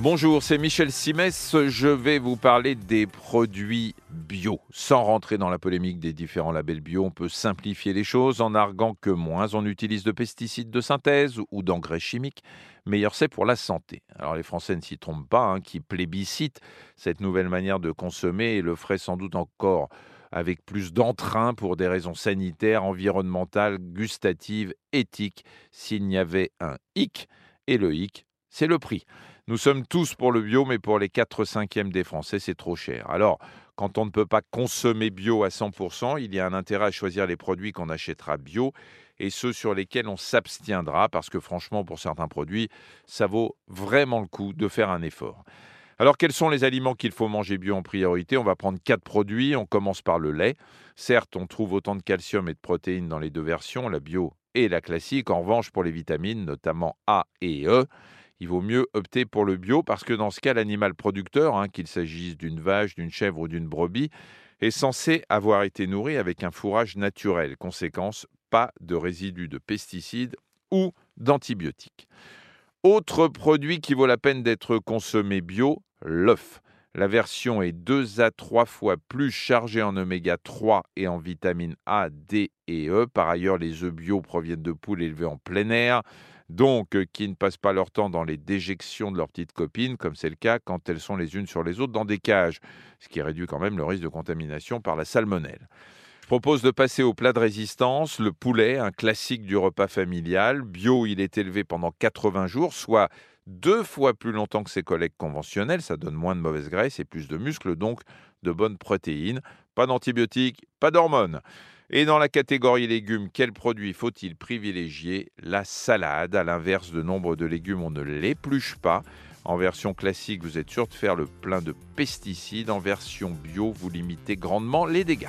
Bonjour, c'est Michel Simès. Je vais vous parler des produits bio. Sans rentrer dans la polémique des différents labels bio, on peut simplifier les choses en arguant que moins on utilise de pesticides de synthèse ou d'engrais chimiques, meilleur c'est pour la santé. Alors les Français ne s'y trompent pas, hein, qui plébiscitent cette nouvelle manière de consommer et le feraient sans doute encore avec plus d'entrain pour des raisons sanitaires, environnementales, gustatives, éthiques, s'il n'y avait un hic. Et le hic, c'est le prix. Nous sommes tous pour le bio, mais pour les 4 cinquièmes des Français, c'est trop cher. Alors, quand on ne peut pas consommer bio à 100%, il y a un intérêt à choisir les produits qu'on achètera bio et ceux sur lesquels on s'abstiendra, parce que franchement, pour certains produits, ça vaut vraiment le coup de faire un effort. Alors, quels sont les aliments qu'il faut manger bio en priorité? On va prendre quatre produits. On commence par le lait. Certes, on trouve autant de calcium et de protéines dans les deux versions, la bio et la classique. En revanche, pour les vitamines, notamment A et E, il vaut mieux opter pour le bio parce que dans ce cas, l'animal producteur, hein, qu'il s'agisse d'une vache, d'une chèvre ou d'une brebis, est censé avoir été nourri avec un fourrage naturel. Conséquence, pas de résidus de pesticides ou d'antibiotiques. Autre produit qui vaut la peine d'être consommé bio, l'œuf. La version est 2 à 3 fois plus chargée en oméga 3 et en vitamines A, D et E. Par ailleurs, les œufs bio proviennent de poules élevées en plein air donc euh, qui ne passent pas leur temps dans les déjections de leurs petites copines, comme c'est le cas quand elles sont les unes sur les autres dans des cages, ce qui réduit quand même le risque de contamination par la salmonelle. Je propose de passer au plat de résistance, le poulet, un classique du repas familial. Bio, il est élevé pendant 80 jours, soit deux fois plus longtemps que ses collègues conventionnels. Ça donne moins de mauvaise graisse et plus de muscles, donc de bonnes protéines. Pas d'antibiotiques, pas d'hormones. Et dans la catégorie légumes, quel produit faut-il privilégier? La salade. À l'inverse de nombre de légumes, on ne l'épluche pas. En version classique, vous êtes sûr de faire le plein de pesticides. En version bio, vous limitez grandement les dégâts.